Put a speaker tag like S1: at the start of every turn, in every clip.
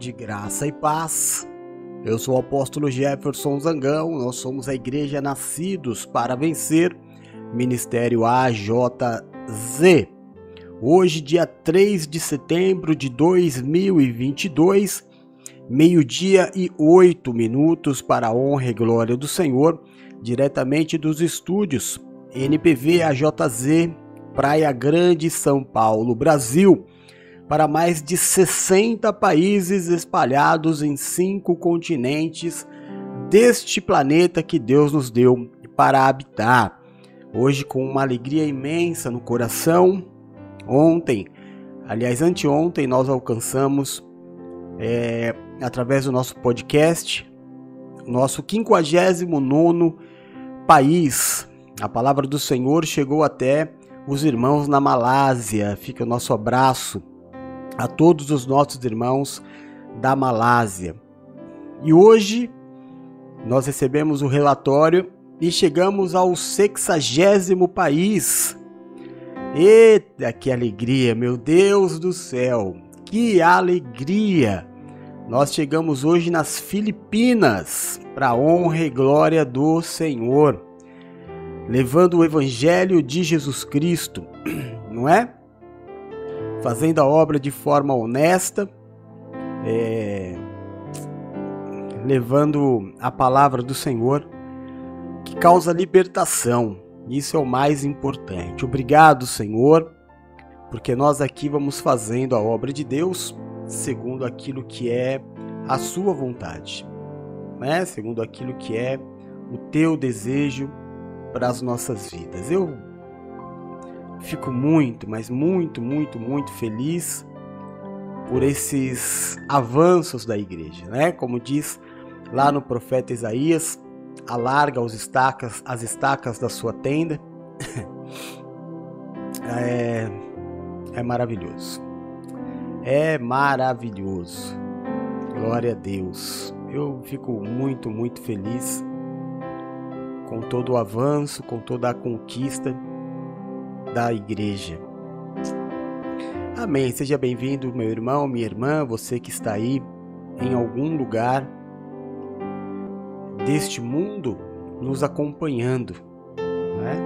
S1: tarde, graça e paz. Eu sou o apóstolo Jefferson Zangão, nós somos a Igreja Nascidos para Vencer, Ministério AJZ. Hoje, dia 3 de setembro de 2022, meio-dia e oito minutos para a honra e glória do Senhor, diretamente dos estúdios NPV AJZ, Praia Grande, São Paulo, Brasil para mais de 60 países espalhados em cinco continentes deste planeta que Deus nos deu para habitar. Hoje, com uma alegria imensa no coração, ontem, aliás, anteontem, nós alcançamos, é, através do nosso podcast, nosso 59 país. A palavra do Senhor chegou até os irmãos na Malásia. Fica o nosso abraço a todos os nossos irmãos da Malásia. E hoje nós recebemos o relatório e chegamos ao sexagésimo país. Eita, que alegria, meu Deus do céu! Que alegria! Nós chegamos hoje nas Filipinas, para honra e glória do Senhor, levando o Evangelho de Jesus Cristo, não é? Fazendo a obra de forma honesta, é, levando a palavra do Senhor que causa libertação. Isso é o mais importante. Obrigado, Senhor, porque nós aqui vamos fazendo a obra de Deus segundo aquilo que é a sua vontade, né? Segundo aquilo que é o teu desejo para as nossas vidas. Eu Fico muito, mas muito, muito, muito feliz por esses avanços da igreja, né? Como diz lá no profeta Isaías, alarga os estacas, as estacas da sua tenda. é, é maravilhoso. É maravilhoso. Glória a Deus. Eu fico muito, muito feliz com todo o avanço, com toda a conquista da igreja. Amém. Seja bem-vindo, meu irmão, minha irmã, você que está aí em algum lugar deste mundo nos acompanhando. Né?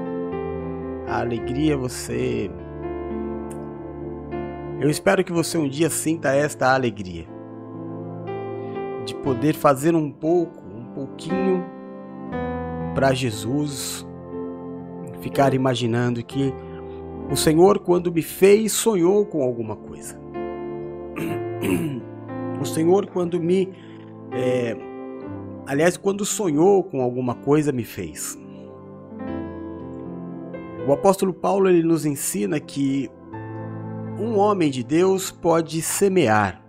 S1: A alegria você. Eu espero que você um dia sinta esta alegria de poder fazer um pouco, um pouquinho para Jesus, ficar imaginando que o Senhor, quando me fez, sonhou com alguma coisa. O Senhor, quando me. É, aliás, quando sonhou com alguma coisa, me fez. O apóstolo Paulo ele nos ensina que um homem de Deus pode semear,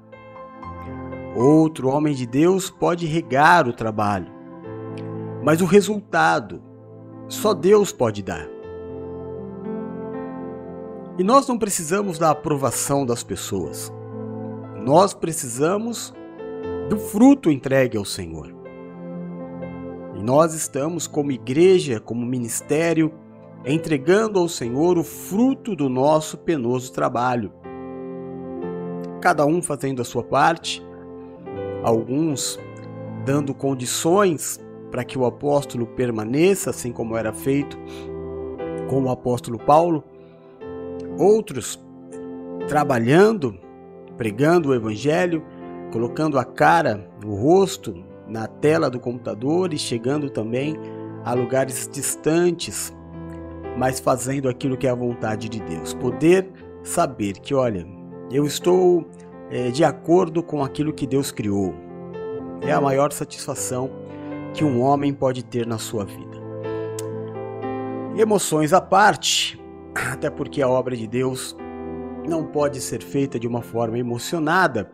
S1: outro homem de Deus pode regar o trabalho, mas o resultado só Deus pode dar. E nós não precisamos da aprovação das pessoas. Nós precisamos do fruto entregue ao Senhor. E nós estamos, como igreja, como ministério, entregando ao Senhor o fruto do nosso penoso trabalho. Cada um fazendo a sua parte, alguns dando condições para que o apóstolo permaneça, assim como era feito com o apóstolo Paulo outros trabalhando, pregando o evangelho, colocando a cara, o rosto na tela do computador e chegando também a lugares distantes, mas fazendo aquilo que é a vontade de Deus. Poder saber que, olha, eu estou é, de acordo com aquilo que Deus criou. É a maior satisfação que um homem pode ter na sua vida. Emoções à parte, até porque a obra de Deus não pode ser feita de uma forma emocionada.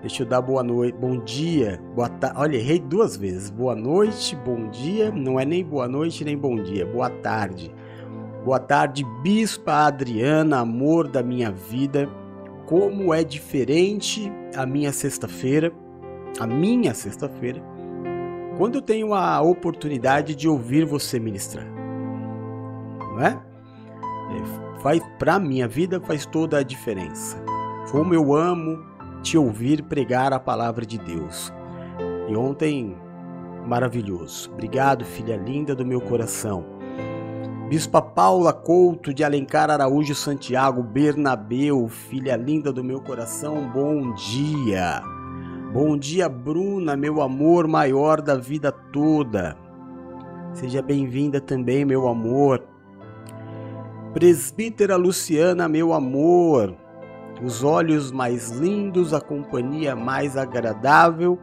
S1: Deixa eu dar boa noite, bom dia, boa tarde. Olha, errei duas vezes. Boa noite, bom dia. Não é nem boa noite nem bom dia. Boa tarde. Boa tarde, Bispa Adriana, amor da minha vida. Como é diferente a minha sexta-feira, a minha sexta-feira, quando eu tenho a oportunidade de ouvir você ministrar. Não é? É, faz para minha vida faz toda a diferença. Como eu amo te ouvir pregar a palavra de Deus. E ontem, maravilhoso. Obrigado, filha linda do meu coração. Bispa Paula Couto de Alencar Araújo Santiago Bernabeu, filha linda do meu coração, bom dia. Bom dia, Bruna, meu amor maior da vida toda. Seja bem-vinda também, meu amor. Presbítera Luciana, meu amor. Os olhos mais lindos, a companhia mais agradável.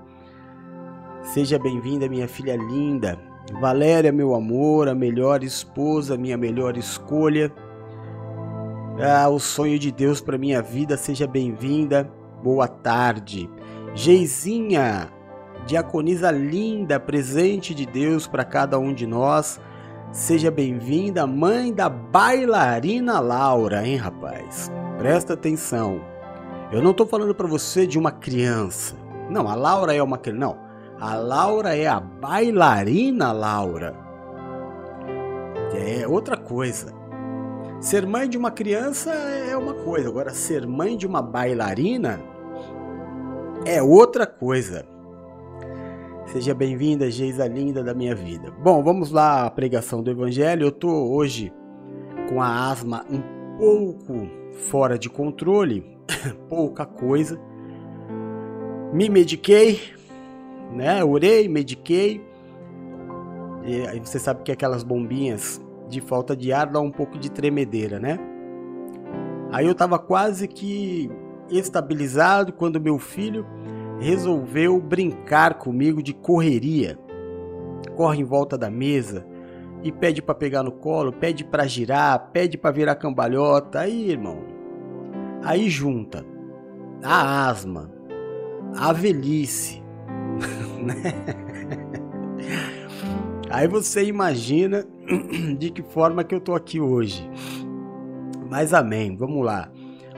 S1: Seja bem-vinda, minha filha linda. Valéria, meu amor, a melhor esposa, minha melhor escolha. Ah, o sonho de Deus para minha vida, seja bem-vinda. Boa tarde. Geizinha, diaconisa linda, presente de Deus para cada um de nós. Seja bem-vinda, mãe da bailarina Laura, hein, rapaz? Presta atenção. Eu não estou falando para você de uma criança. Não, a Laura é uma criança. Não, a Laura é a bailarina Laura. É outra coisa. Ser mãe de uma criança é uma coisa, agora ser mãe de uma bailarina é outra coisa. Seja bem-vinda, Geisa linda da minha vida. Bom, vamos lá à pregação do Evangelho. Eu tô hoje com a asma um pouco fora de controle, pouca coisa. Me mediquei, né? Orei, mediquei. E aí você sabe que aquelas bombinhas de falta de ar dá um pouco de tremedeira, né? Aí eu tava quase que estabilizado quando meu filho resolveu brincar comigo de correria. Corre em volta da mesa e pede para pegar no colo, pede para girar, pede para virar cambalhota. Aí, irmão, aí junta a asma, a velhice, né? Aí você imagina de que forma que eu tô aqui hoje. Mas amém, vamos lá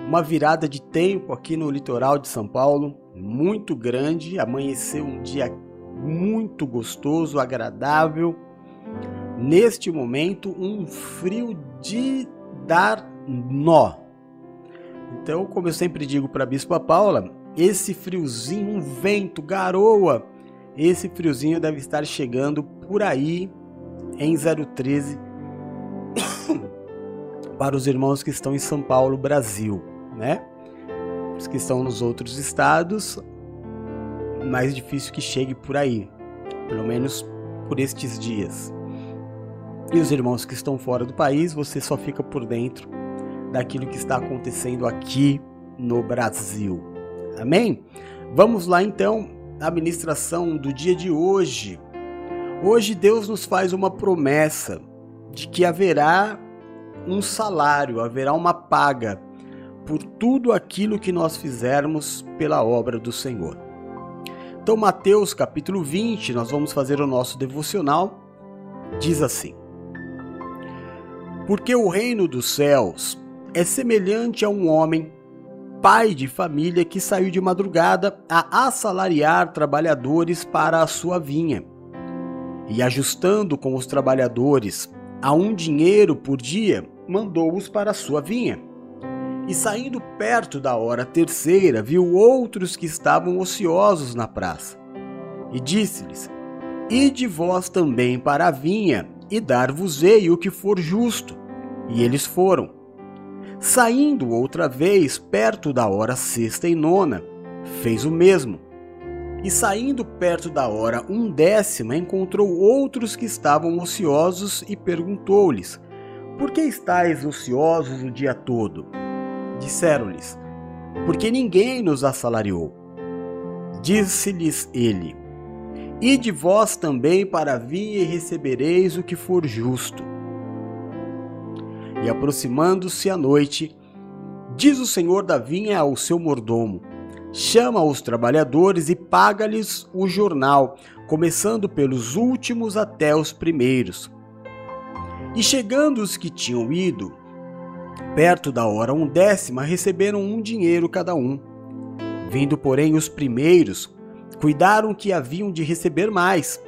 S1: uma virada de tempo aqui no litoral de São Paulo, muito grande. Amanheceu um dia muito gostoso, agradável. Neste momento, um frio de dar nó. Então, como eu sempre digo para a Bispa Paula, esse friozinho, um vento, garoa, esse friozinho deve estar chegando por aí em 013 para os irmãos que estão em São Paulo, Brasil né? Os que estão nos outros estados, mais difícil que chegue por aí, pelo menos por estes dias. E os irmãos que estão fora do país, você só fica por dentro daquilo que está acontecendo aqui no Brasil. Amém? Vamos lá então à ministração do dia de hoje. Hoje Deus nos faz uma promessa de que haverá um salário, haverá uma paga por tudo aquilo que nós fizermos pela obra do Senhor. Então, Mateus capítulo 20, nós vamos fazer o nosso devocional, diz assim: Porque o reino dos céus é semelhante a um homem, pai de família, que saiu de madrugada a assalariar trabalhadores para a sua vinha. E ajustando com os trabalhadores a um dinheiro por dia, mandou-os para a sua vinha. E saindo perto da hora terceira, viu outros que estavam ociosos na praça. E disse-lhes: Ide vós também para a vinha, e dar-vos-ei o que for justo. E eles foram. Saindo outra vez perto da hora sexta e nona, fez o mesmo. E saindo perto da hora undécima, encontrou outros que estavam ociosos e perguntou-lhes: Por que estáis ociosos o dia todo? Disseram-lhes: Porque ninguém nos assalariou. Disse-lhes ele: Ide vós também para a vinha e recebereis o que for justo. E aproximando-se a noite, diz o senhor da vinha ao seu mordomo: Chama os trabalhadores e paga-lhes o jornal, começando pelos últimos até os primeiros. E chegando os que tinham ido, Perto da hora undécima, receberam um dinheiro cada um. Vindo, porém, os primeiros, cuidaram que haviam de receber mais,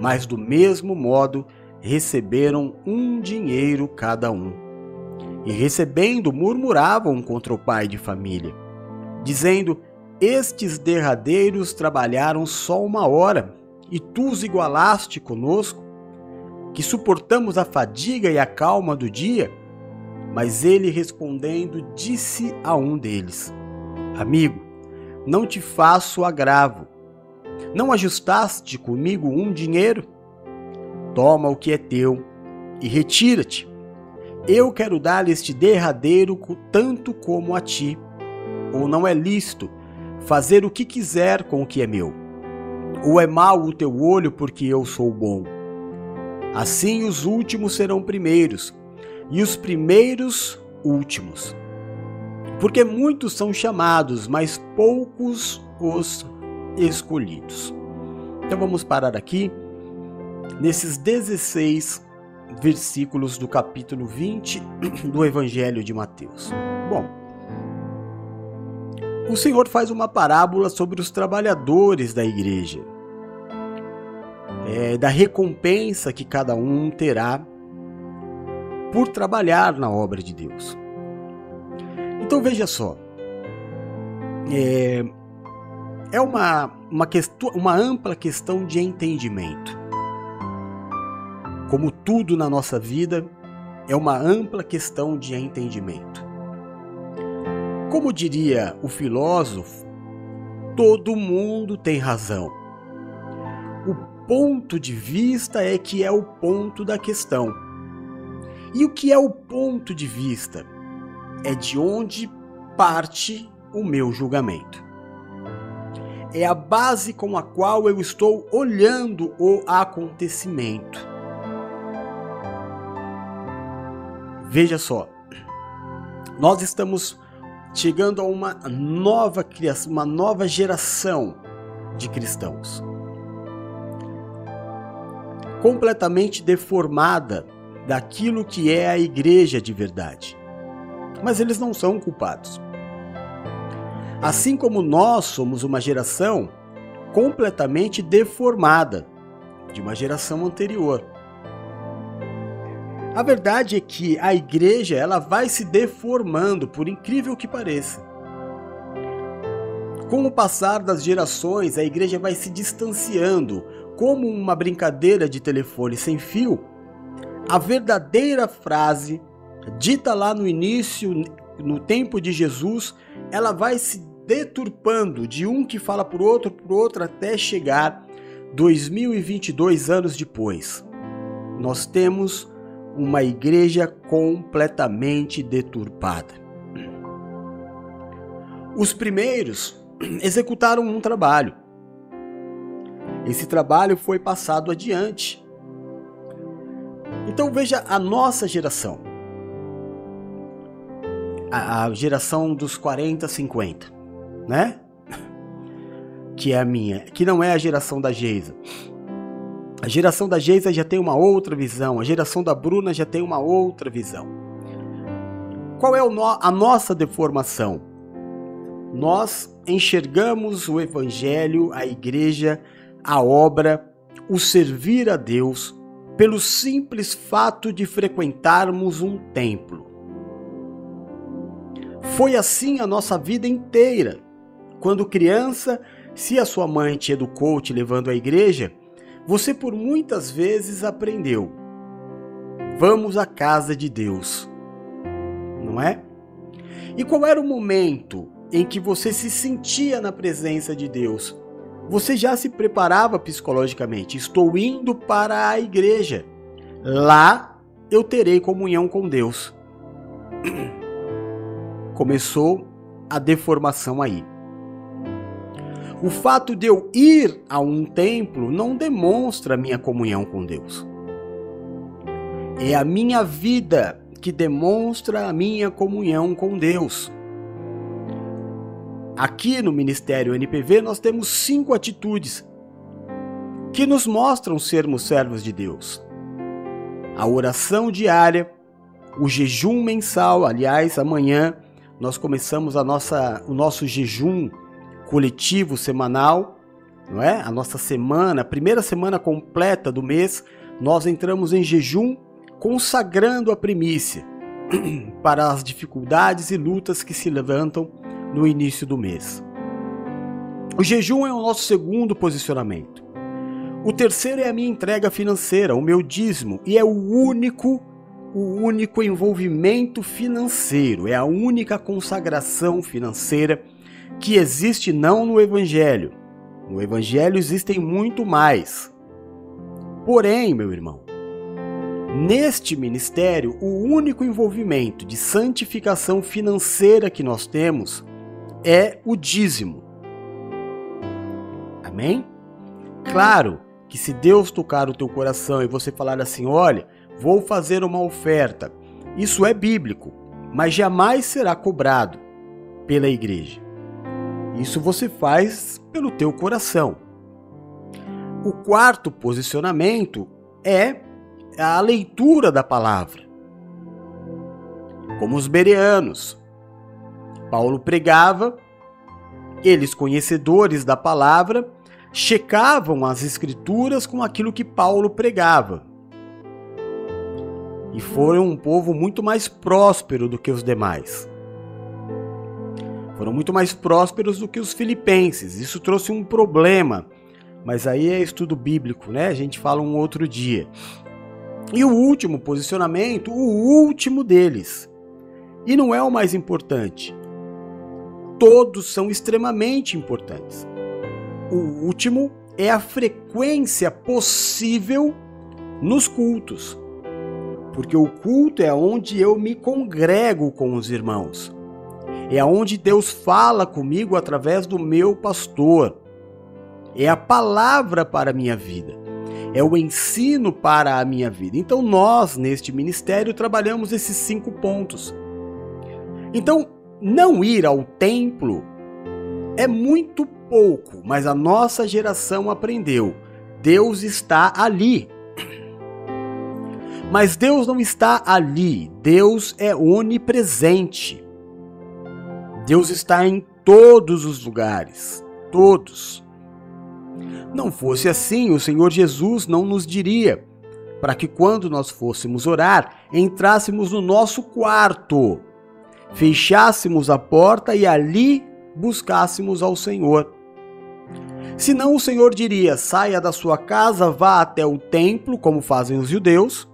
S1: mas do mesmo modo receberam um dinheiro cada um. E recebendo, murmuravam contra o pai de família, dizendo: estes derradeiros trabalharam só uma hora, e tu os igualaste conosco, que suportamos a fadiga e a calma do dia? Mas ele respondendo, disse a um deles: Amigo, não te faço agravo. Não ajustaste comigo um dinheiro? Toma o que é teu e retira-te. Eu quero dar este derradeiro tanto como a ti. Ou não é lícito fazer o que quiser com o que é meu? Ou é mau o teu olho porque eu sou bom? Assim os últimos serão primeiros, e os primeiros últimos. Porque muitos são chamados, mas poucos os escolhidos. Então vamos parar aqui nesses 16 versículos do capítulo 20 do Evangelho de Mateus. Bom, o Senhor faz uma parábola sobre os trabalhadores da igreja, é, da recompensa que cada um terá por trabalhar na obra de Deus. Então veja só, é, é uma, uma, questão, uma ampla questão de entendimento. Como tudo na nossa vida, é uma ampla questão de entendimento. Como diria o filósofo, todo mundo tem razão. O ponto de vista é que é o ponto da questão. E o que é o ponto de vista? É de onde parte o meu julgamento é a base com a qual eu estou olhando o acontecimento. Veja só, nós estamos chegando a uma nova criação, uma nova geração de cristãos. Completamente deformada daquilo que é a igreja de verdade. Mas eles não são culpados. Assim como nós somos uma geração completamente deformada de uma geração anterior. A verdade é que a igreja ela vai se deformando, por incrível que pareça. Com o passar das gerações, a igreja vai se distanciando, como uma brincadeira de telefone sem fio. A verdadeira frase dita lá no início, no tempo de Jesus, ela vai se deturpando de um que fala por outro, por outro, até chegar 2022 anos depois. Nós temos uma igreja completamente deturpada. Os primeiros executaram um trabalho. Esse trabalho foi passado adiante. Então veja a nossa geração. A, geração dos 40, 50 né? Que é a minha, que não é a geração da Geisa. A geração da Geisa já tem uma outra visão, a geração da Bruna já tem uma outra visão. Qual é a nossa deformação? Nós enxergamos o Evangelho, a igreja, a obra, o servir a Deus, pelo simples fato de frequentarmos um templo. Foi assim a nossa vida inteira. Quando criança, se a sua mãe te educou te levando à igreja, você por muitas vezes aprendeu. Vamos à casa de Deus. Não é? E qual era o momento em que você se sentia na presença de Deus? Você já se preparava psicologicamente. Estou indo para a igreja. Lá eu terei comunhão com Deus. Começou a deformação aí. O fato de eu ir a um templo não demonstra minha comunhão com Deus. É a minha vida que demonstra a minha comunhão com Deus. Aqui no Ministério NPV nós temos cinco atitudes que nos mostram sermos servos de Deus: a oração diária, o jejum mensal. Aliás, amanhã nós começamos a nossa, o nosso jejum coletivo semanal, não é? A nossa semana, a primeira semana completa do mês, nós entramos em jejum consagrando a primícia para as dificuldades e lutas que se levantam no início do mês. O jejum é o nosso segundo posicionamento. O terceiro é a minha entrega financeira, o meu dízimo, e é o único o único envolvimento financeiro, é a única consagração financeira que existe não no evangelho. No evangelho existem muito mais. Porém, meu irmão, neste ministério, o único envolvimento de santificação financeira que nós temos é o dízimo. Amém? Claro que se Deus tocar o teu coração e você falar assim: olha, vou fazer uma oferta, isso é bíblico, mas jamais será cobrado pela igreja. Isso você faz pelo teu coração. O quarto posicionamento é a leitura da palavra. Como os bereanos. Paulo pregava, eles conhecedores da palavra, checavam as escrituras com aquilo que Paulo pregava. E foram um povo muito mais próspero do que os demais. Foram muito mais prósperos do que os filipenses. Isso trouxe um problema, mas aí é estudo bíblico, né? A gente fala um outro dia. E o último posicionamento, o último deles, e não é o mais importante. Todos são extremamente importantes. O último é a frequência possível nos cultos. Porque o culto é onde eu me congrego com os irmãos. É onde Deus fala comigo através do meu pastor. É a palavra para a minha vida. É o ensino para a minha vida. Então, nós, neste ministério, trabalhamos esses cinco pontos. Então, não ir ao templo é muito pouco, mas a nossa geração aprendeu. Deus está ali. Mas Deus não está ali, Deus é onipresente. Deus está em todos os lugares, todos. Não fosse assim, o Senhor Jesus não nos diria para que quando nós fôssemos orar, entrássemos no nosso quarto, fechássemos a porta e ali buscássemos ao Senhor. Senão o Senhor diria: saia da sua casa, vá até o templo, como fazem os judeus,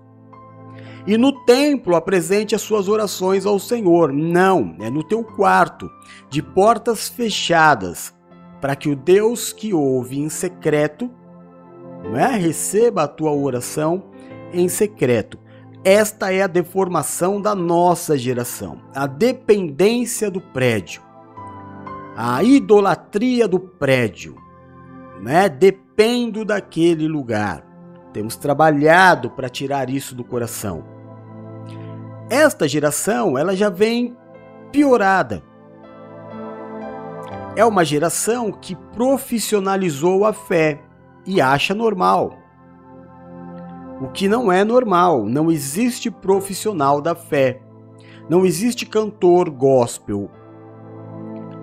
S1: e no templo apresente as suas orações ao Senhor. Não, é no teu quarto, de portas fechadas, para que o Deus que ouve em secreto né, receba a tua oração em secreto. Esta é a deformação da nossa geração, a dependência do prédio, a idolatria do prédio. Né? Dependo daquele lugar. Temos trabalhado para tirar isso do coração. Esta geração, ela já vem piorada. É uma geração que profissionalizou a fé e acha normal. O que não é normal, não existe profissional da fé. Não existe cantor gospel.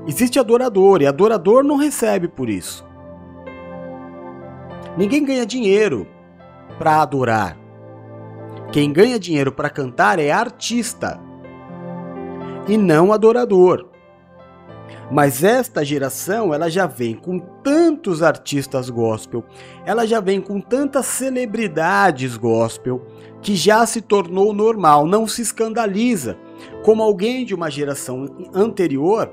S1: Existe adorador e adorador não recebe por isso. Ninguém ganha dinheiro para adorar. Quem ganha dinheiro para cantar é artista e não adorador. Mas esta geração, ela já vem com tantos artistas gospel, ela já vem com tantas celebridades gospel, que já se tornou normal, não se escandaliza. Como alguém de uma geração anterior,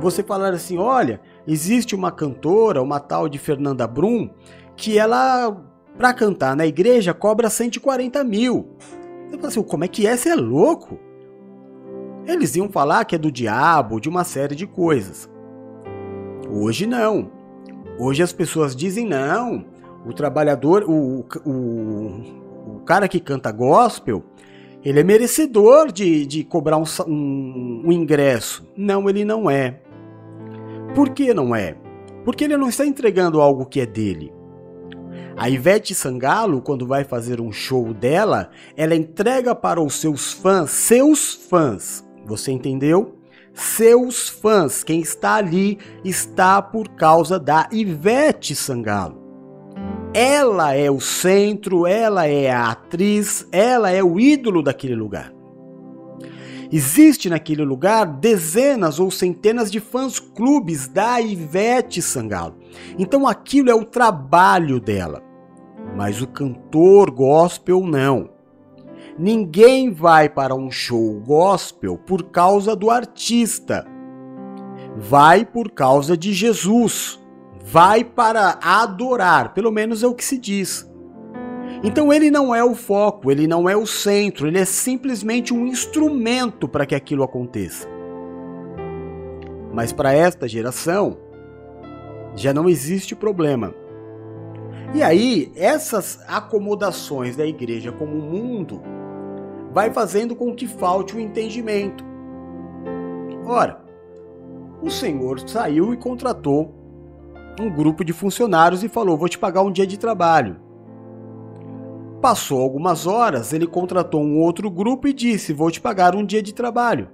S1: você falar assim: olha, existe uma cantora, uma tal de Fernanda Brum, que ela para cantar na igreja cobra 140 mil. Eu falo assim, como é que é? Você é louco? Eles iam falar que é do diabo, de uma série de coisas. Hoje não. Hoje as pessoas dizem não. O trabalhador, o, o, o cara que canta gospel, ele é merecedor de, de cobrar um, um, um ingresso. Não, ele não é. Por que não é? Porque ele não está entregando algo que é dele. A Ivete Sangalo, quando vai fazer um show dela, ela entrega para os seus fãs, seus fãs. Você entendeu? Seus fãs, quem está ali está por causa da Ivete Sangalo. Ela é o centro, ela é a atriz, ela é o ídolo daquele lugar. Existe naquele lugar dezenas ou centenas de fãs clubes da Ivete Sangalo. Então aquilo é o trabalho dela. Mas o cantor gospel não. Ninguém vai para um show gospel por causa do artista. Vai por causa de Jesus. Vai para adorar, pelo menos é o que se diz. Então ele não é o foco, ele não é o centro, ele é simplesmente um instrumento para que aquilo aconteça. Mas para esta geração já não existe problema. E aí, essas acomodações da igreja como mundo vai fazendo com que falte o entendimento. Ora, o Senhor saiu e contratou um grupo de funcionários e falou: Vou te pagar um dia de trabalho. Passou algumas horas, ele contratou um outro grupo e disse: Vou te pagar um dia de trabalho.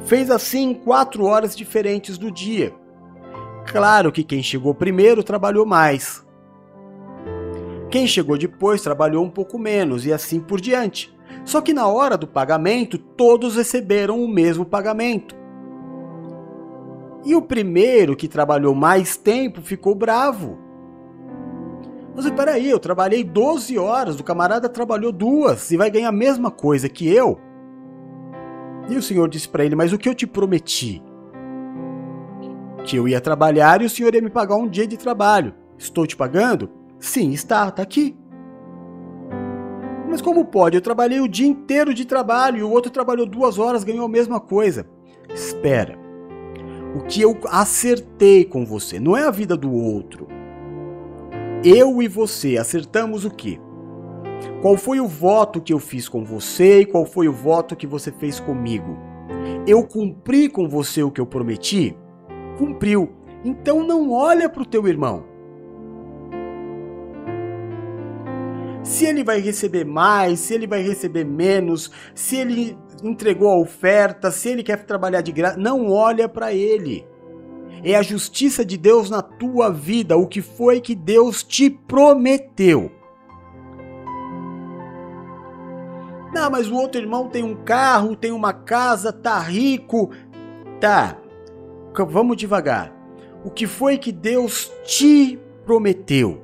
S1: Fez assim quatro horas diferentes do dia. Claro que quem chegou primeiro trabalhou mais. Quem chegou depois trabalhou um pouco menos e assim por diante. Só que na hora do pagamento, todos receberam o mesmo pagamento. E o primeiro que trabalhou mais tempo ficou bravo. Mas peraí, eu trabalhei 12 horas, o camarada trabalhou duas e vai ganhar a mesma coisa que eu. E o senhor disse para ele: Mas o que eu te prometi? Que eu ia trabalhar e o senhor ia me pagar um dia de trabalho. Estou te pagando? Sim, está, está aqui. Mas como pode? Eu trabalhei o dia inteiro de trabalho e o outro trabalhou duas horas, ganhou a mesma coisa. Espera. O que eu acertei com você não é a vida do outro eu e você acertamos o quê? Qual foi o voto que eu fiz com você e qual foi o voto que você fez comigo? Eu cumpri com você o que eu prometi? Cumpriu. Então não olha para o teu irmão. Se ele vai receber mais, se ele vai receber menos, se ele entregou a oferta, se ele quer trabalhar de graça, não olha para ele é a justiça de Deus na tua vida, o que foi que Deus te prometeu. Não, mas o outro irmão tem um carro, tem uma casa, tá rico. Tá, vamos devagar. O que foi que Deus te prometeu?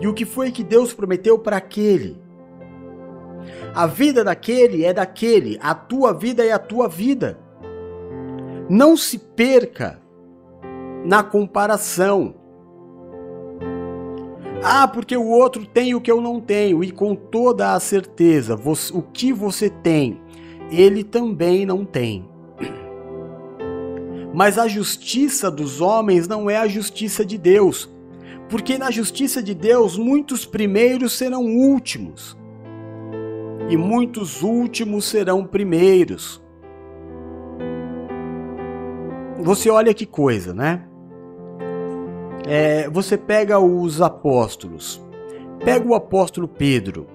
S1: E o que foi que Deus prometeu para aquele? A vida daquele é daquele, a tua vida é a tua vida. Não se perca na comparação. Ah, porque o outro tem o que eu não tenho, e com toda a certeza, você, o que você tem, ele também não tem. Mas a justiça dos homens não é a justiça de Deus, porque na justiça de Deus muitos primeiros serão últimos, e muitos últimos serão primeiros. você olha que coisa, né? É, você pega os apóstolos, pega o apóstolo Pedro.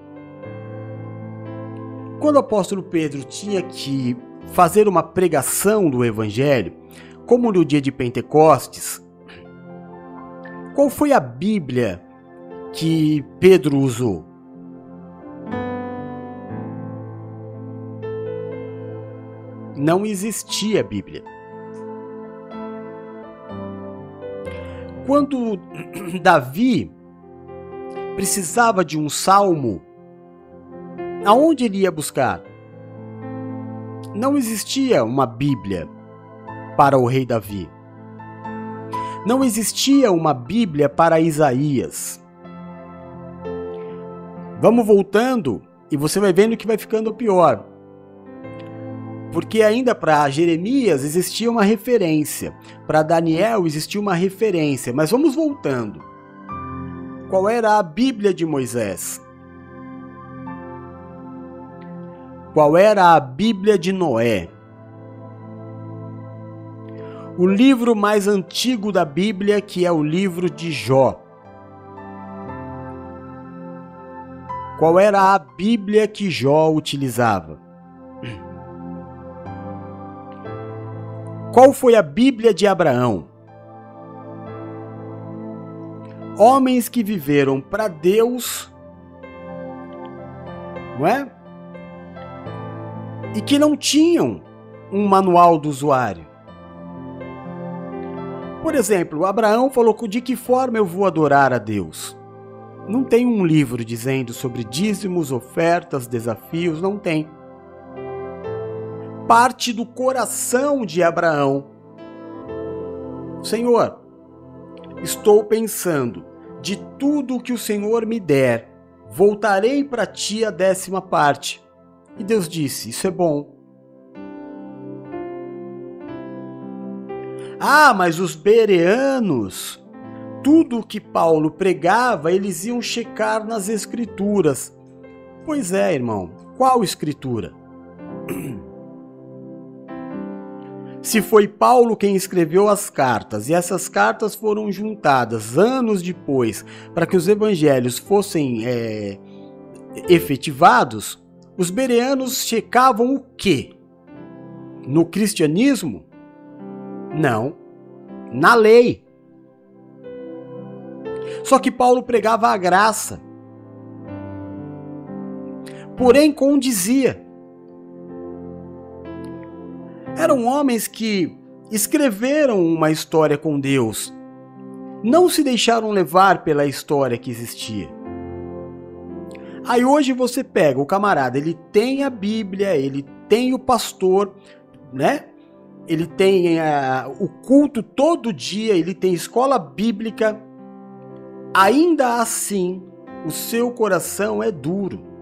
S1: Quando o apóstolo Pedro tinha que fazer uma pregação do evangelho, como no dia de Pentecostes, qual foi a Bíblia que Pedro usou? Não existia Bíblia. Quando Davi precisava de um salmo, aonde ele ia buscar? Não existia uma Bíblia para o rei Davi. Não existia uma Bíblia para Isaías. Vamos voltando e você vai vendo que vai ficando pior. Porque ainda para Jeremias existia uma referência, para Daniel existia uma referência, mas vamos voltando. Qual era a Bíblia de Moisés? Qual era a Bíblia de Noé? O livro mais antigo da Bíblia, que é o livro de Jó. Qual era a Bíblia que Jó utilizava? Qual foi a Bíblia de Abraão? Homens que viveram para Deus não é? E que não tinham um manual do usuário. Por exemplo, Abraão falou de que forma eu vou adorar a Deus. Não tem um livro dizendo sobre dízimos, ofertas, desafios, não tem. Parte do coração de Abraão. Senhor, estou pensando, de tudo que o Senhor me der, voltarei para ti a décima parte. E Deus disse: Isso é bom. Ah, mas os bereanos, tudo o que Paulo pregava, eles iam checar nas escrituras. Pois é, irmão, qual escritura? Se foi Paulo quem escreveu as cartas e essas cartas foram juntadas anos depois para que os evangelhos fossem é, efetivados, os bereanos checavam o quê? No cristianismo? Não. Na lei. Só que Paulo pregava a graça. Porém, condizia. Eram homens que escreveram uma história com Deus. Não se deixaram levar pela história que existia. Aí hoje você pega o camarada, ele tem a Bíblia, ele tem o pastor, né? Ele tem uh, o culto todo dia, ele tem escola bíblica, ainda assim o seu coração é duro.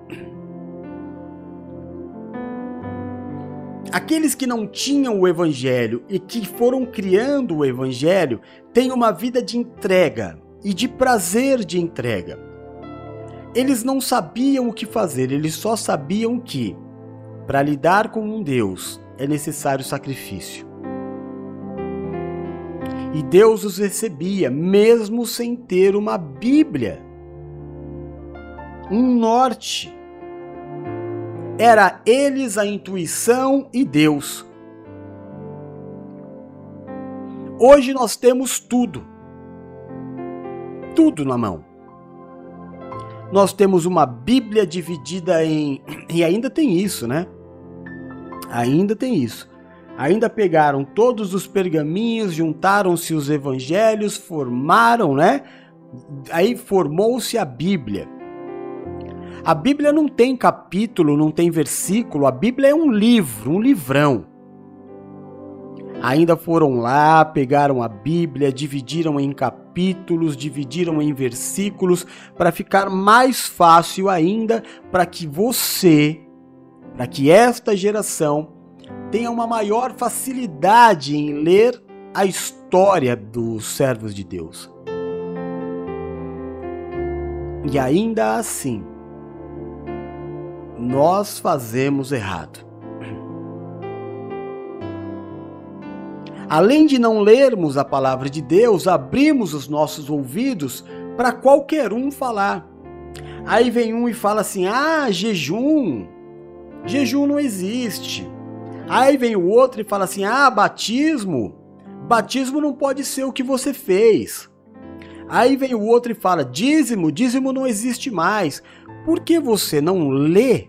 S1: Aqueles que não tinham o evangelho e que foram criando o evangelho têm uma vida de entrega e de prazer de entrega. Eles não sabiam o que fazer, eles só sabiam que, para lidar com um Deus é necessário sacrifício. E Deus os recebia, mesmo sem ter uma Bíblia. Um norte. Era eles a intuição e Deus. Hoje nós temos tudo. Tudo na mão. Nós temos uma Bíblia dividida em. E ainda tem isso, né? Ainda tem isso. Ainda pegaram todos os pergaminhos, juntaram-se os evangelhos, formaram, né? Aí formou-se a Bíblia. A Bíblia não tem capítulo, não tem versículo, a Bíblia é um livro, um livrão. Ainda foram lá, pegaram a Bíblia, dividiram em capítulos, dividiram em versículos, para ficar mais fácil ainda para que você para que esta geração tenha uma maior facilidade em ler a história dos servos de Deus. E ainda assim, nós fazemos errado. Além de não lermos a palavra de Deus, abrimos os nossos ouvidos para qualquer um falar. Aí vem um e fala assim: ah, jejum. Jejum não existe. Aí vem o outro e fala assim: ah, batismo. Batismo não pode ser o que você fez. Aí vem o outro e fala: dízimo, dízimo não existe mais. Por que você não lê?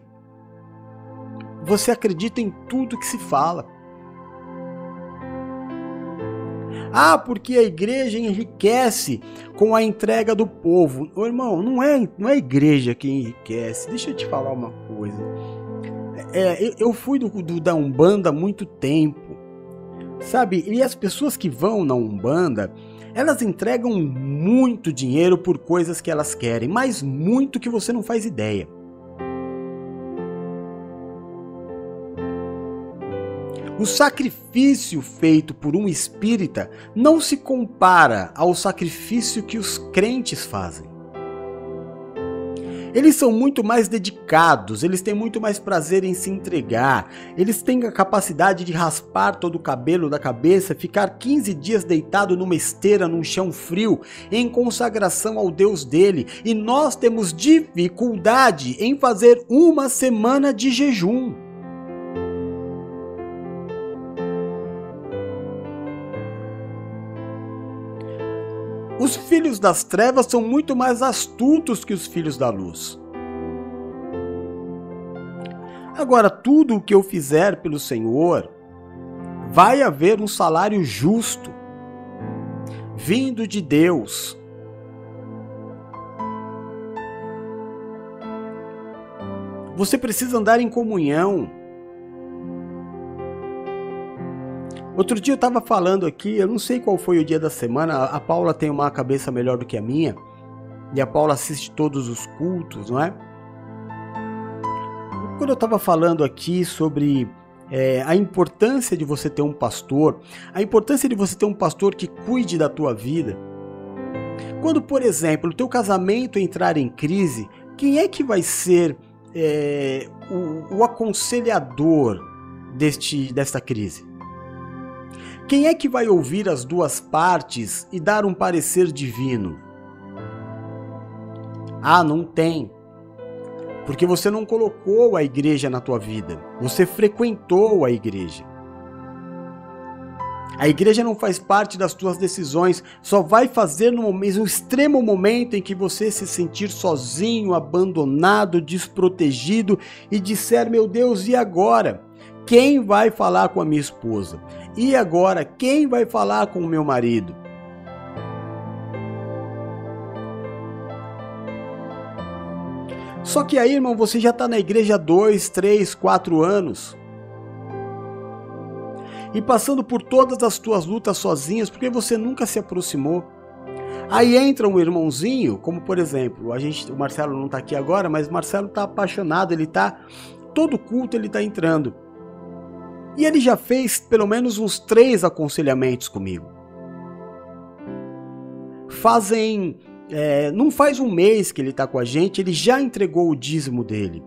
S1: Você acredita em tudo que se fala. Ah, porque a igreja enriquece com a entrega do povo. Ô, irmão, não é, não é a igreja que enriquece. Deixa eu te falar uma coisa. É, eu fui do, do, da Umbanda há muito tempo, sabe? E as pessoas que vão na Umbanda, elas entregam muito dinheiro por coisas que elas querem, mas muito que você não faz ideia. O sacrifício feito por um espírita não se compara ao sacrifício que os crentes fazem. Eles são muito mais dedicados, eles têm muito mais prazer em se entregar, eles têm a capacidade de raspar todo o cabelo da cabeça, ficar 15 dias deitado numa esteira num chão frio, em consagração ao Deus dele, e nós temos dificuldade em fazer uma semana de jejum. Filhos das trevas são muito mais astutos que os filhos da luz. Agora, tudo o que eu fizer pelo Senhor, vai haver um salário justo, vindo de Deus. Você precisa andar em comunhão. Outro dia eu estava falando aqui, eu não sei qual foi o dia da semana, a Paula tem uma cabeça melhor do que a minha, e a Paula assiste todos os cultos, não é? Quando eu estava falando aqui sobre é, a importância de você ter um pastor, a importância de você ter um pastor que cuide da tua vida. Quando, por exemplo, o teu casamento entrar em crise, quem é que vai ser é, o, o aconselhador deste, desta crise? Quem é que vai ouvir as duas partes e dar um parecer divino? Ah, não tem. Porque você não colocou a igreja na tua vida. Você frequentou a igreja. A igreja não faz parte das tuas decisões, só vai fazer no mesmo extremo momento em que você se sentir sozinho, abandonado, desprotegido e disser: Meu Deus, e agora? Quem vai falar com a minha esposa? E agora, quem vai falar com o meu marido? Só que aí, irmão, você já está na igreja há dois, três, quatro anos. E passando por todas as tuas lutas sozinhas, porque você nunca se aproximou. Aí entra um irmãozinho, como por exemplo, a gente, o Marcelo não está aqui agora, mas Marcelo está apaixonado, ele está todo culto ele está entrando. E ele já fez pelo menos uns três aconselhamentos comigo. Fazem é, não faz um mês que ele está com a gente, ele já entregou o dízimo dele.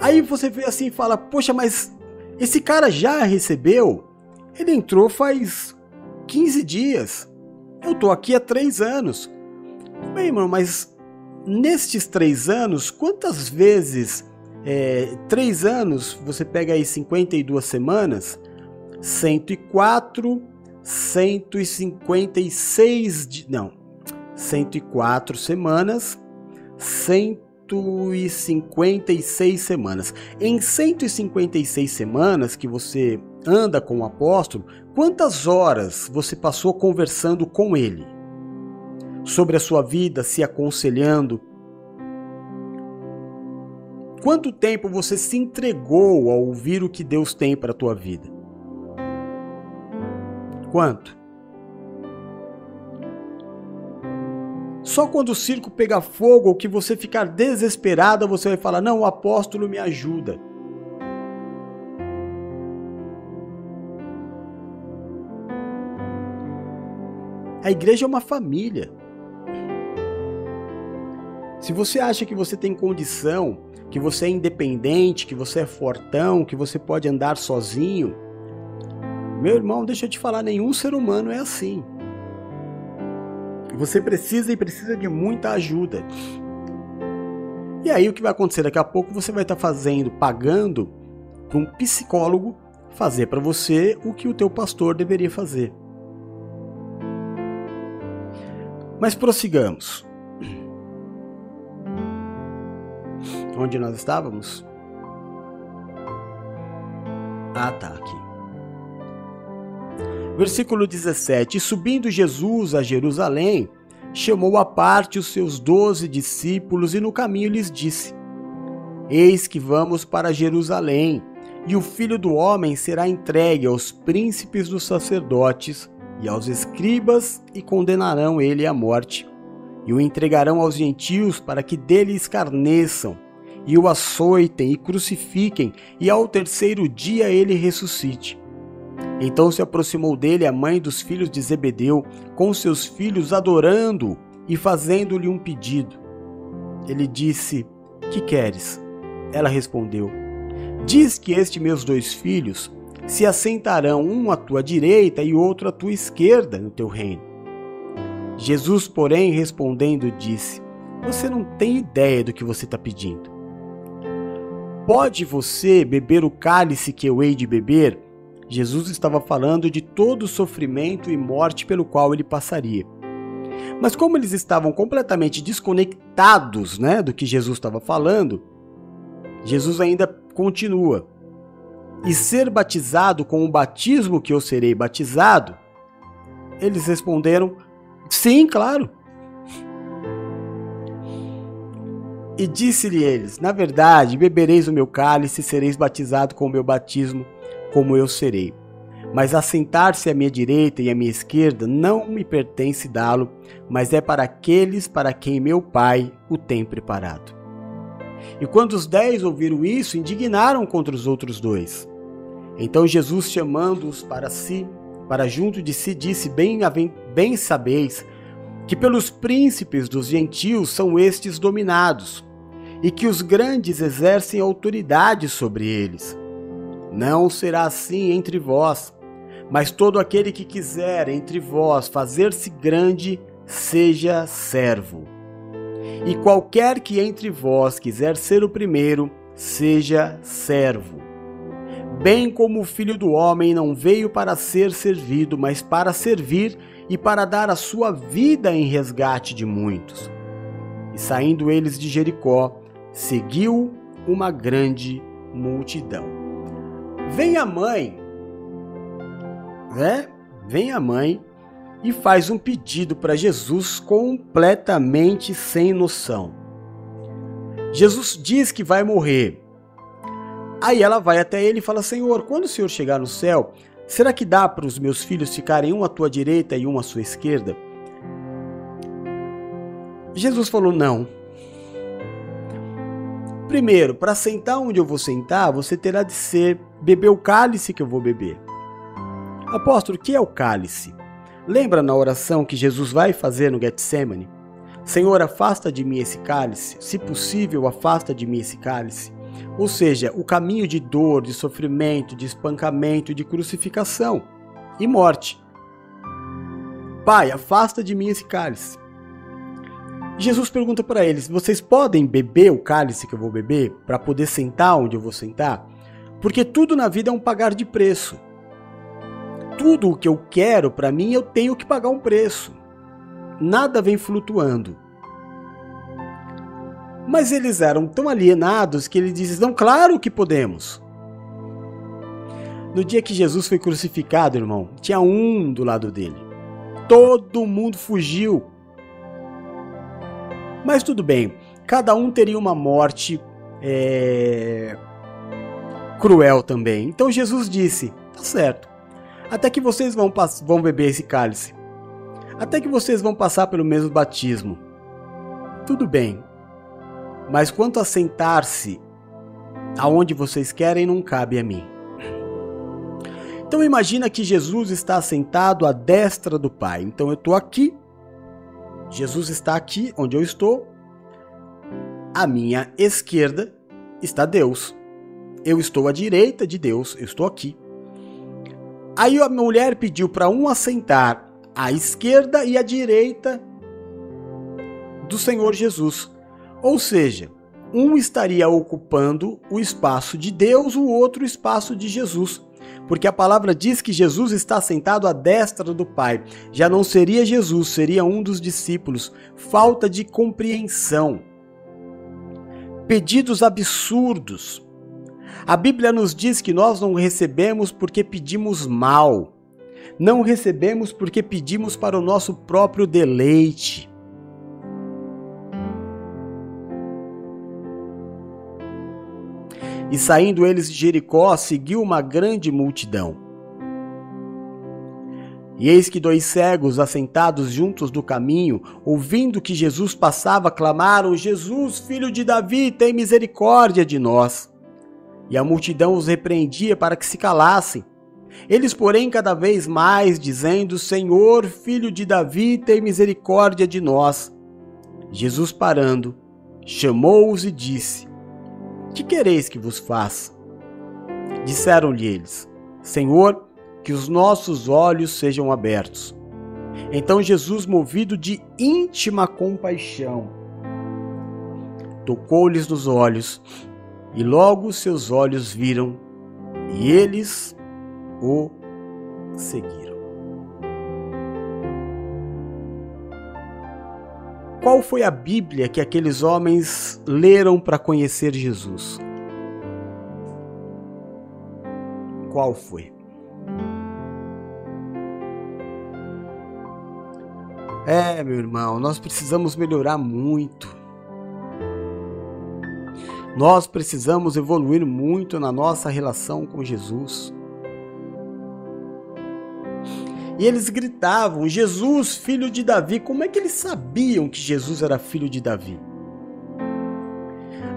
S1: Aí você vê assim e fala: Poxa, mas esse cara já recebeu? Ele entrou faz 15 dias. Eu tô aqui há três anos. Bem, irmão, mas nestes três anos, quantas vezes? É, três anos, você pega aí 52 semanas, 104 156 não, 104 semanas, 156 semanas. Em 156 semanas que você anda com o apóstolo, quantas horas você passou conversando com ele? Sobre a sua vida, se aconselhando? Quanto tempo você se entregou ao ouvir o que Deus tem para a tua vida? quanto? Só quando o circo pegar fogo ou que você ficar desesperado, você vai falar: Não, o apóstolo me ajuda. A igreja é uma família. Se você acha que você tem condição, que você é independente, que você é fortão, que você pode andar sozinho, meu irmão, deixa eu te falar, nenhum ser humano é assim. Você precisa e precisa de muita ajuda. E aí o que vai acontecer daqui a pouco você vai estar fazendo, pagando para um psicólogo fazer para você o que o teu pastor deveria fazer. Mas prossigamos. Onde nós estávamos? Ah, tá. Versículo 17: Subindo Jesus a Jerusalém, chamou à parte os seus doze discípulos e no caminho lhes disse: Eis que vamos para Jerusalém, e o filho do homem será entregue aos príncipes dos sacerdotes e aos escribas, e condenarão ele à morte, e o entregarão aos gentios para que dele escarneçam, e o açoitem e crucifiquem, e ao terceiro dia ele ressuscite. Então se aproximou dele a mãe dos filhos de Zebedeu, com seus filhos adorando e fazendo-lhe um pedido. Ele disse: Que queres? Ela respondeu: Diz que estes meus dois filhos se assentarão um à tua direita e outro à tua esquerda no teu reino. Jesus, porém, respondendo, disse: Você não tem ideia do que você está pedindo. Pode você beber o cálice que eu hei de beber Jesus estava falando de todo o sofrimento e morte pelo qual ele passaria. Mas como eles estavam completamente desconectados, né, do que Jesus estava falando, Jesus ainda continua. E ser batizado com o batismo que eu serei batizado? Eles responderam: Sim, claro. E disse-lhe eles: Na verdade, bebereis o meu cálice e sereis batizado com o meu batismo, como eu serei. Mas assentar-se à minha direita e à minha esquerda não me pertence dá-lo, mas é para aqueles para quem meu Pai o tem preparado. E quando os dez ouviram isso, indignaram contra os outros dois. Então Jesus, chamando-os para si, para junto de si, disse: Bem, bem sabeis que pelos príncipes dos gentios são estes dominados, e que os grandes exercem autoridade sobre eles. Não será assim entre vós, mas todo aquele que quiser entre vós fazer-se grande, seja servo. E qualquer que entre vós quiser ser o primeiro, seja servo. Bem como o filho do homem não veio para ser servido, mas para servir e para dar a sua vida em resgate de muitos. E saindo eles de Jericó, seguiu uma grande multidão. Vem a mãe, né? Vem a mãe e faz um pedido para Jesus completamente sem noção. Jesus diz que vai morrer. Aí ela vai até ele e fala: Senhor, quando o Senhor chegar no céu, Será que dá para os meus filhos ficarem um à tua direita e um à sua esquerda? Jesus falou: não. Primeiro, para sentar onde eu vou sentar, você terá de ser beber o cálice que eu vou beber. Apóstolo, o que é o cálice? Lembra na oração que Jesus vai fazer no Getsemane? Senhor, afasta de mim esse cálice, se possível, afasta de mim esse cálice. Ou seja, o caminho de dor, de sofrimento, de espancamento, de crucificação e morte. Pai, afasta de mim esse cálice. Jesus pergunta para eles: Vocês podem beber o cálice que eu vou beber para poder sentar onde eu vou sentar? Porque tudo na vida é um pagar de preço. Tudo o que eu quero para mim eu tenho que pagar um preço. Nada vem flutuando. Mas eles eram tão alienados que ele disse: Não, claro que podemos. No dia que Jesus foi crucificado, irmão, tinha um do lado dele. Todo mundo fugiu. Mas tudo bem, cada um teria uma morte é... cruel também. Então Jesus disse: Tá certo, até que vocês vão, vão beber esse cálice, até que vocês vão passar pelo mesmo batismo. Tudo bem, mas quanto a sentar-se aonde vocês querem, não cabe a mim. Então imagina que Jesus está sentado à destra do Pai. Então eu estou aqui, Jesus está aqui onde eu estou, à minha esquerda está Deus. Eu estou à direita de Deus, eu estou aqui. Aí a mulher pediu para um assentar à esquerda e à direita do Senhor Jesus. Ou seja, um estaria ocupando o espaço de Deus, o outro o espaço de Jesus. Porque a palavra diz que Jesus está sentado à destra do Pai. Já não seria Jesus, seria um dos discípulos. Falta de compreensão. Pedidos absurdos. A Bíblia nos diz que nós não recebemos porque pedimos mal. Não recebemos porque pedimos para o nosso próprio deleite. E saindo eles de Jericó, seguiu uma grande multidão. E eis que dois cegos, assentados juntos do caminho, ouvindo que Jesus passava, clamaram: Jesus, filho de Davi, tem misericórdia de nós. E a multidão os repreendia para que se calassem. Eles, porém, cada vez mais, dizendo: Senhor, filho de Davi, tem misericórdia de nós. Jesus, parando, chamou-os e disse: que quereis que vos faça? Disseram-lhe eles: Senhor, que os nossos olhos sejam abertos. Então Jesus, movido de íntima compaixão, tocou-lhes nos olhos, e logo seus olhos viram, e eles o seguiram. Qual foi a Bíblia que aqueles homens leram para conhecer Jesus? Qual foi? É, meu irmão, nós precisamos melhorar muito. Nós precisamos evoluir muito na nossa relação com Jesus. E eles gritavam: Jesus, filho de Davi. Como é que eles sabiam que Jesus era filho de Davi?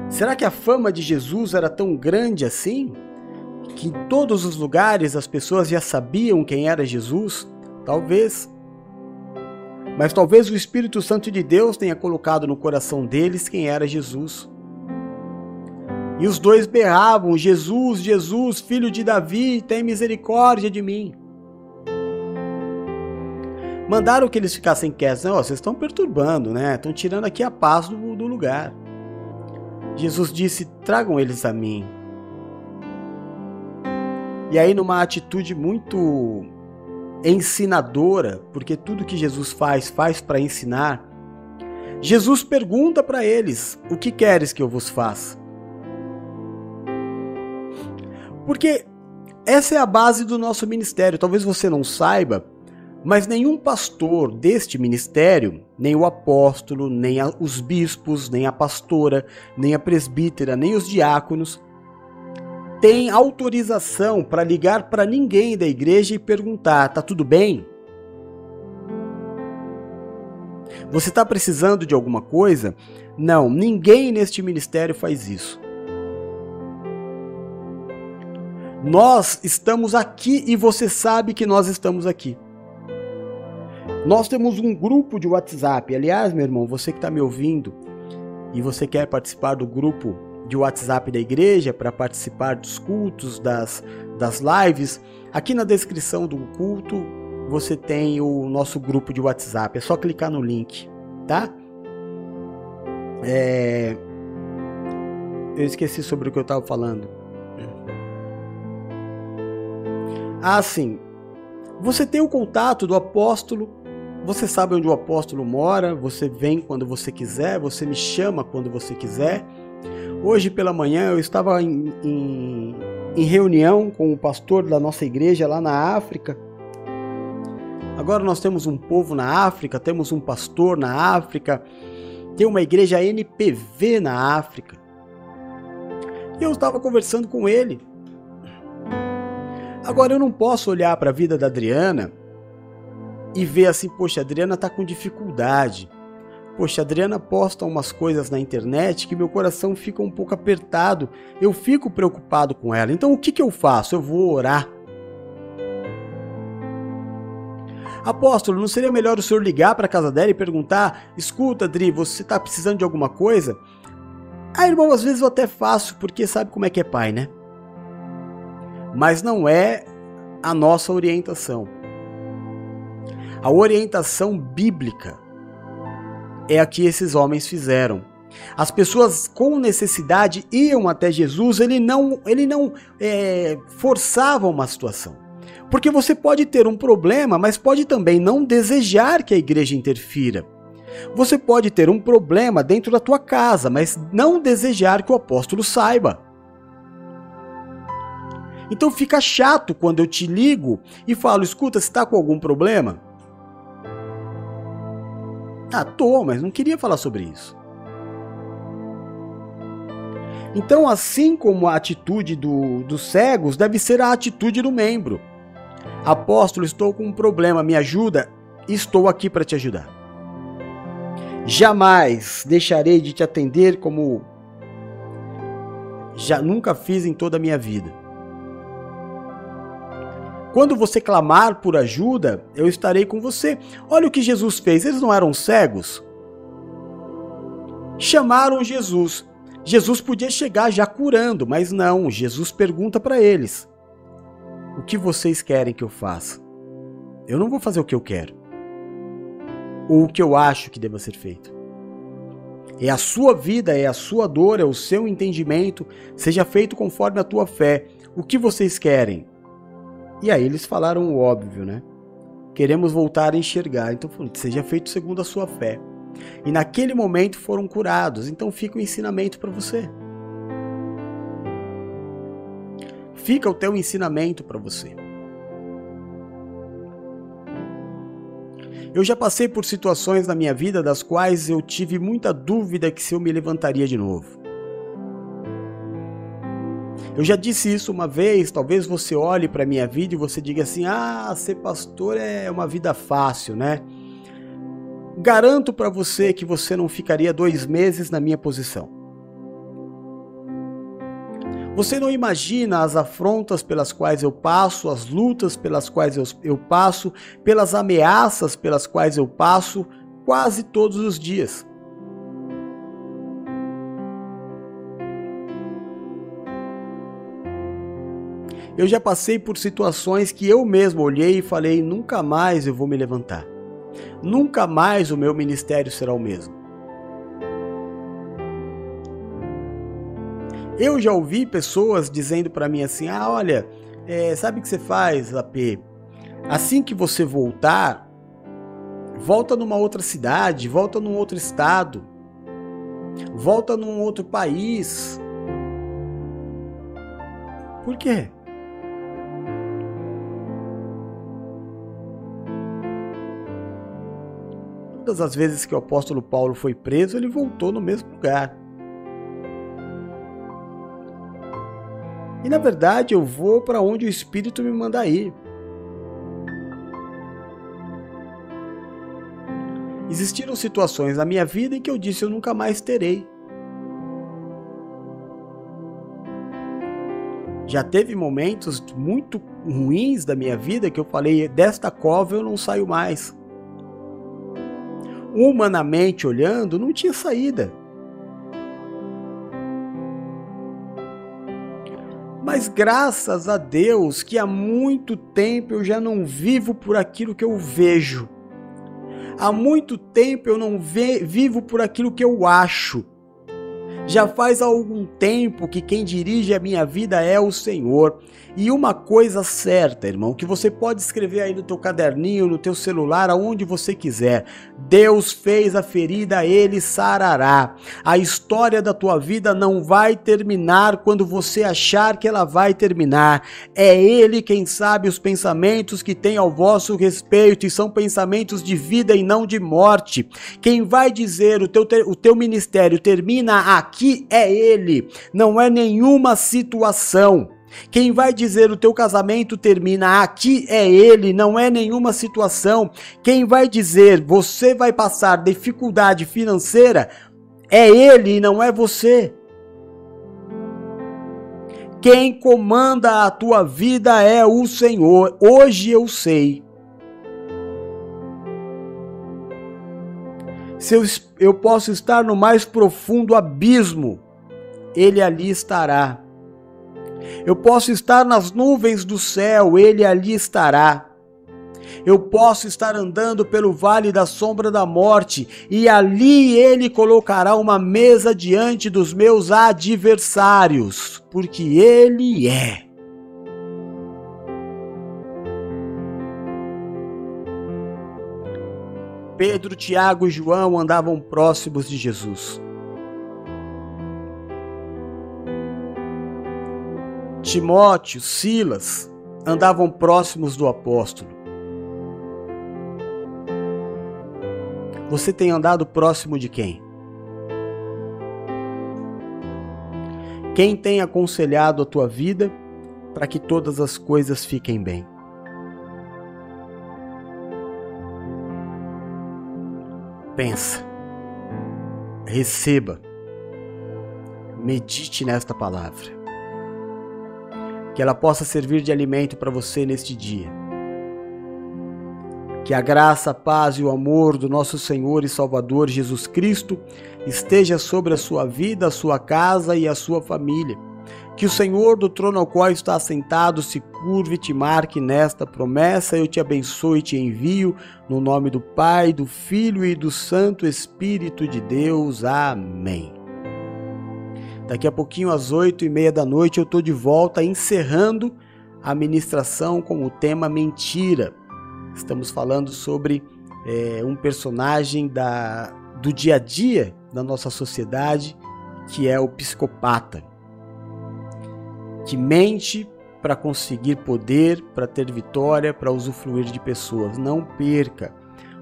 S1: Será que a fama de Jesus era tão grande assim? Que em todos os lugares as pessoas já sabiam quem era Jesus? Talvez. Mas talvez o Espírito Santo de Deus tenha colocado no coração deles quem era Jesus. E os dois berravam: Jesus, Jesus, filho de Davi, tem misericórdia de mim. Mandaram que eles ficassem quietos. Não, vocês estão perturbando, né? Estão tirando aqui a paz do, do lugar. Jesus disse: tragam eles a mim. E aí, numa atitude muito ensinadora, porque tudo que Jesus faz, faz para ensinar, Jesus pergunta para eles: O que queres que eu vos faça? Porque essa é a base do nosso ministério. Talvez você não saiba, mas nenhum pastor deste ministério, nem o apóstolo, nem a, os bispos, nem a pastora, nem a presbítera, nem os diáconos, tem autorização para ligar para ninguém da igreja e perguntar: tá tudo bem? Você está precisando de alguma coisa? Não, ninguém neste ministério faz isso. Nós estamos aqui e você sabe que nós estamos aqui. Nós temos um grupo de WhatsApp. Aliás, meu irmão, você que está me ouvindo e você quer participar do grupo de WhatsApp da igreja para participar dos cultos, das, das lives, aqui na descrição do culto você tem o nosso grupo de WhatsApp. É só clicar no link, tá? É... Eu esqueci sobre o que eu estava falando. Ah, sim. Você tem o contato do apóstolo você sabe onde o apóstolo mora, você vem quando você quiser, você me chama quando você quiser. Hoje pela manhã eu estava em, em, em reunião com o pastor da nossa igreja lá na África. Agora nós temos um povo na África, temos um pastor na África, tem uma igreja NPV na África. E eu estava conversando com ele. Agora eu não posso olhar para a vida da Adriana e ver assim, poxa, a Adriana tá com dificuldade. Poxa, a Adriana posta umas coisas na internet que meu coração fica um pouco apertado. Eu fico preocupado com ela. Então o que, que eu faço? Eu vou orar. Apóstolo, não seria melhor o senhor ligar para a casa dela e perguntar: escuta, Adri, você está precisando de alguma coisa? Ah, irmão, às vezes eu até faço, porque sabe como é que é pai, né? Mas não é a nossa orientação. A orientação bíblica é a que esses homens fizeram. As pessoas com necessidade iam até Jesus, ele não, ele não é, forçava uma situação. Porque você pode ter um problema, mas pode também não desejar que a igreja interfira. Você pode ter um problema dentro da tua casa, mas não desejar que o apóstolo saiba. Então fica chato quando eu te ligo e falo: escuta, você está com algum problema? Ah, tô, mas não queria falar sobre isso. Então, assim como a atitude do, dos cegos deve ser a atitude do membro. Apóstolo, estou com um problema, me ajuda? Estou aqui para te ajudar. Jamais deixarei de te atender como já nunca fiz em toda a minha vida. Quando você clamar por ajuda, eu estarei com você. Olha o que Jesus fez. Eles não eram cegos? Chamaram Jesus. Jesus podia chegar já curando, mas não. Jesus pergunta para eles: O que vocês querem que eu faça? Eu não vou fazer o que eu quero. Ou o que eu acho que deva ser feito. É a sua vida, é a sua dor, é o seu entendimento. Seja feito conforme a tua fé. O que vocês querem? E aí eles falaram o óbvio, né? Queremos voltar a enxergar. Então, seja feito segundo a sua fé. E naquele momento foram curados. Então fica o ensinamento para você. Fica o teu ensinamento para você. Eu já passei por situações na minha vida das quais eu tive muita dúvida que se eu me levantaria de novo. Eu já disse isso uma vez, talvez você olhe para minha vida e você diga assim: "Ah, ser pastor é uma vida fácil, né?" Garanto para você que você não ficaria dois meses na minha posição. Você não imagina as afrontas pelas quais eu passo, as lutas pelas quais eu, eu passo, pelas ameaças pelas quais eu passo quase todos os dias. Eu já passei por situações que eu mesmo olhei e falei: nunca mais eu vou me levantar. Nunca mais o meu ministério será o mesmo. Eu já ouvi pessoas dizendo para mim assim: ah, olha, é, sabe o que você faz, AP? Assim que você voltar, volta numa outra cidade, volta num outro estado, volta num outro país. Por quê? Todas as vezes que o apóstolo Paulo foi preso, ele voltou no mesmo lugar. E na verdade eu vou para onde o Espírito me manda ir. Existiram situações na minha vida em que eu disse eu nunca mais terei. Já teve momentos muito ruins da minha vida que eu falei: desta cova eu não saio mais humanamente olhando, não tinha saída. Mas graças a Deus que há muito tempo eu já não vivo por aquilo que eu vejo. Há muito tempo eu não vivo por aquilo que eu acho. Já faz algum tempo que quem dirige a minha vida é o Senhor. E uma coisa certa, irmão, que você pode escrever aí no teu caderninho, no teu celular, aonde você quiser. Deus fez a ferida, ele sarará. A história da tua vida não vai terminar quando você achar que ela vai terminar. É ele quem sabe os pensamentos que tem ao vosso respeito e são pensamentos de vida e não de morte. Quem vai dizer o teu, o teu ministério termina aqui é ele, não é nenhuma situação. Quem vai dizer o teu casamento termina aqui é ele, não é nenhuma situação. Quem vai dizer você vai passar dificuldade financeira é ele, não é você. Quem comanda a tua vida é o Senhor. Hoje eu sei. Se eu, eu posso estar no mais profundo abismo, ele ali estará. Eu posso estar nas nuvens do céu, ele ali estará. Eu posso estar andando pelo vale da sombra da morte, e ali ele colocará uma mesa diante dos meus adversários, porque ele é. Pedro, Tiago e João andavam próximos de Jesus. Timóteo, Silas andavam próximos do apóstolo. Você tem andado próximo de quem? Quem tem aconselhado a tua vida para que todas as coisas fiquem bem? Pensa, receba, medite nesta palavra que ela possa servir de alimento para você neste dia. Que a graça, a paz e o amor do nosso Senhor e Salvador Jesus Cristo esteja sobre a sua vida, a sua casa e a sua família. Que o Senhor do trono ao qual está assentado se curve e te marque nesta promessa. Eu te abençoe e te envio no nome do Pai, do Filho e do Santo Espírito de Deus. Amém. Daqui a pouquinho, às oito e meia da noite, eu estou de volta encerrando a ministração com o tema Mentira. Estamos falando sobre é, um personagem da, do dia a dia da nossa sociedade, que é o psicopata, que mente para conseguir poder, para ter vitória, para usufruir de pessoas. Não perca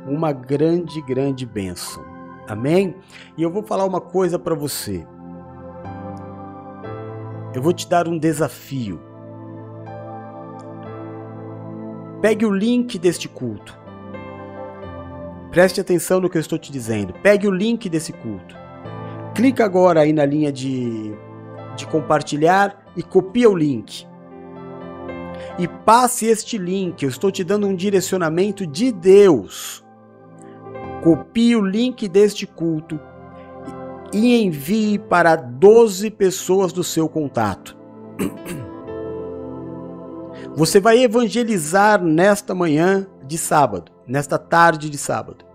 S1: uma grande, grande bênção. Amém? E eu vou falar uma coisa para você. Eu vou te dar um desafio. Pegue o link deste culto. Preste atenção no que eu estou te dizendo. Pegue o link desse culto. Clica agora aí na linha de, de compartilhar e copia o link e passe este link. Eu estou te dando um direcionamento de Deus. Copie o link deste culto e envie para 12 pessoas do seu contato. Você vai evangelizar nesta manhã de sábado, nesta tarde de sábado.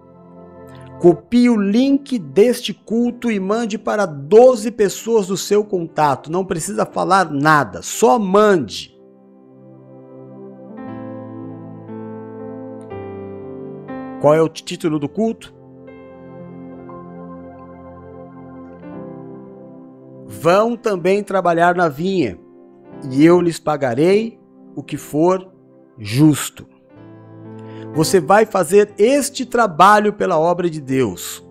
S1: Copie o link deste culto e mande para 12 pessoas do seu contato. Não precisa falar nada, só mande. Qual é o título do culto? Vão também trabalhar na vinha, e eu lhes pagarei o que for justo. Você vai fazer este trabalho pela obra de Deus.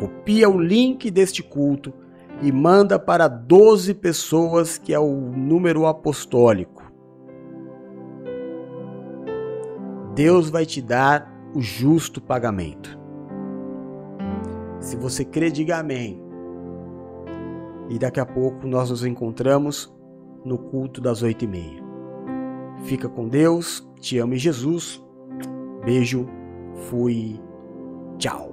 S1: Copia o link deste culto e manda para 12 pessoas, que é o número apostólico. Deus vai te dar o justo pagamento. Se você crê, diga amém. E daqui a pouco nós nos encontramos no culto das oito e meia. Fica com Deus, te amo Jesus. Beijo, fui, tchau.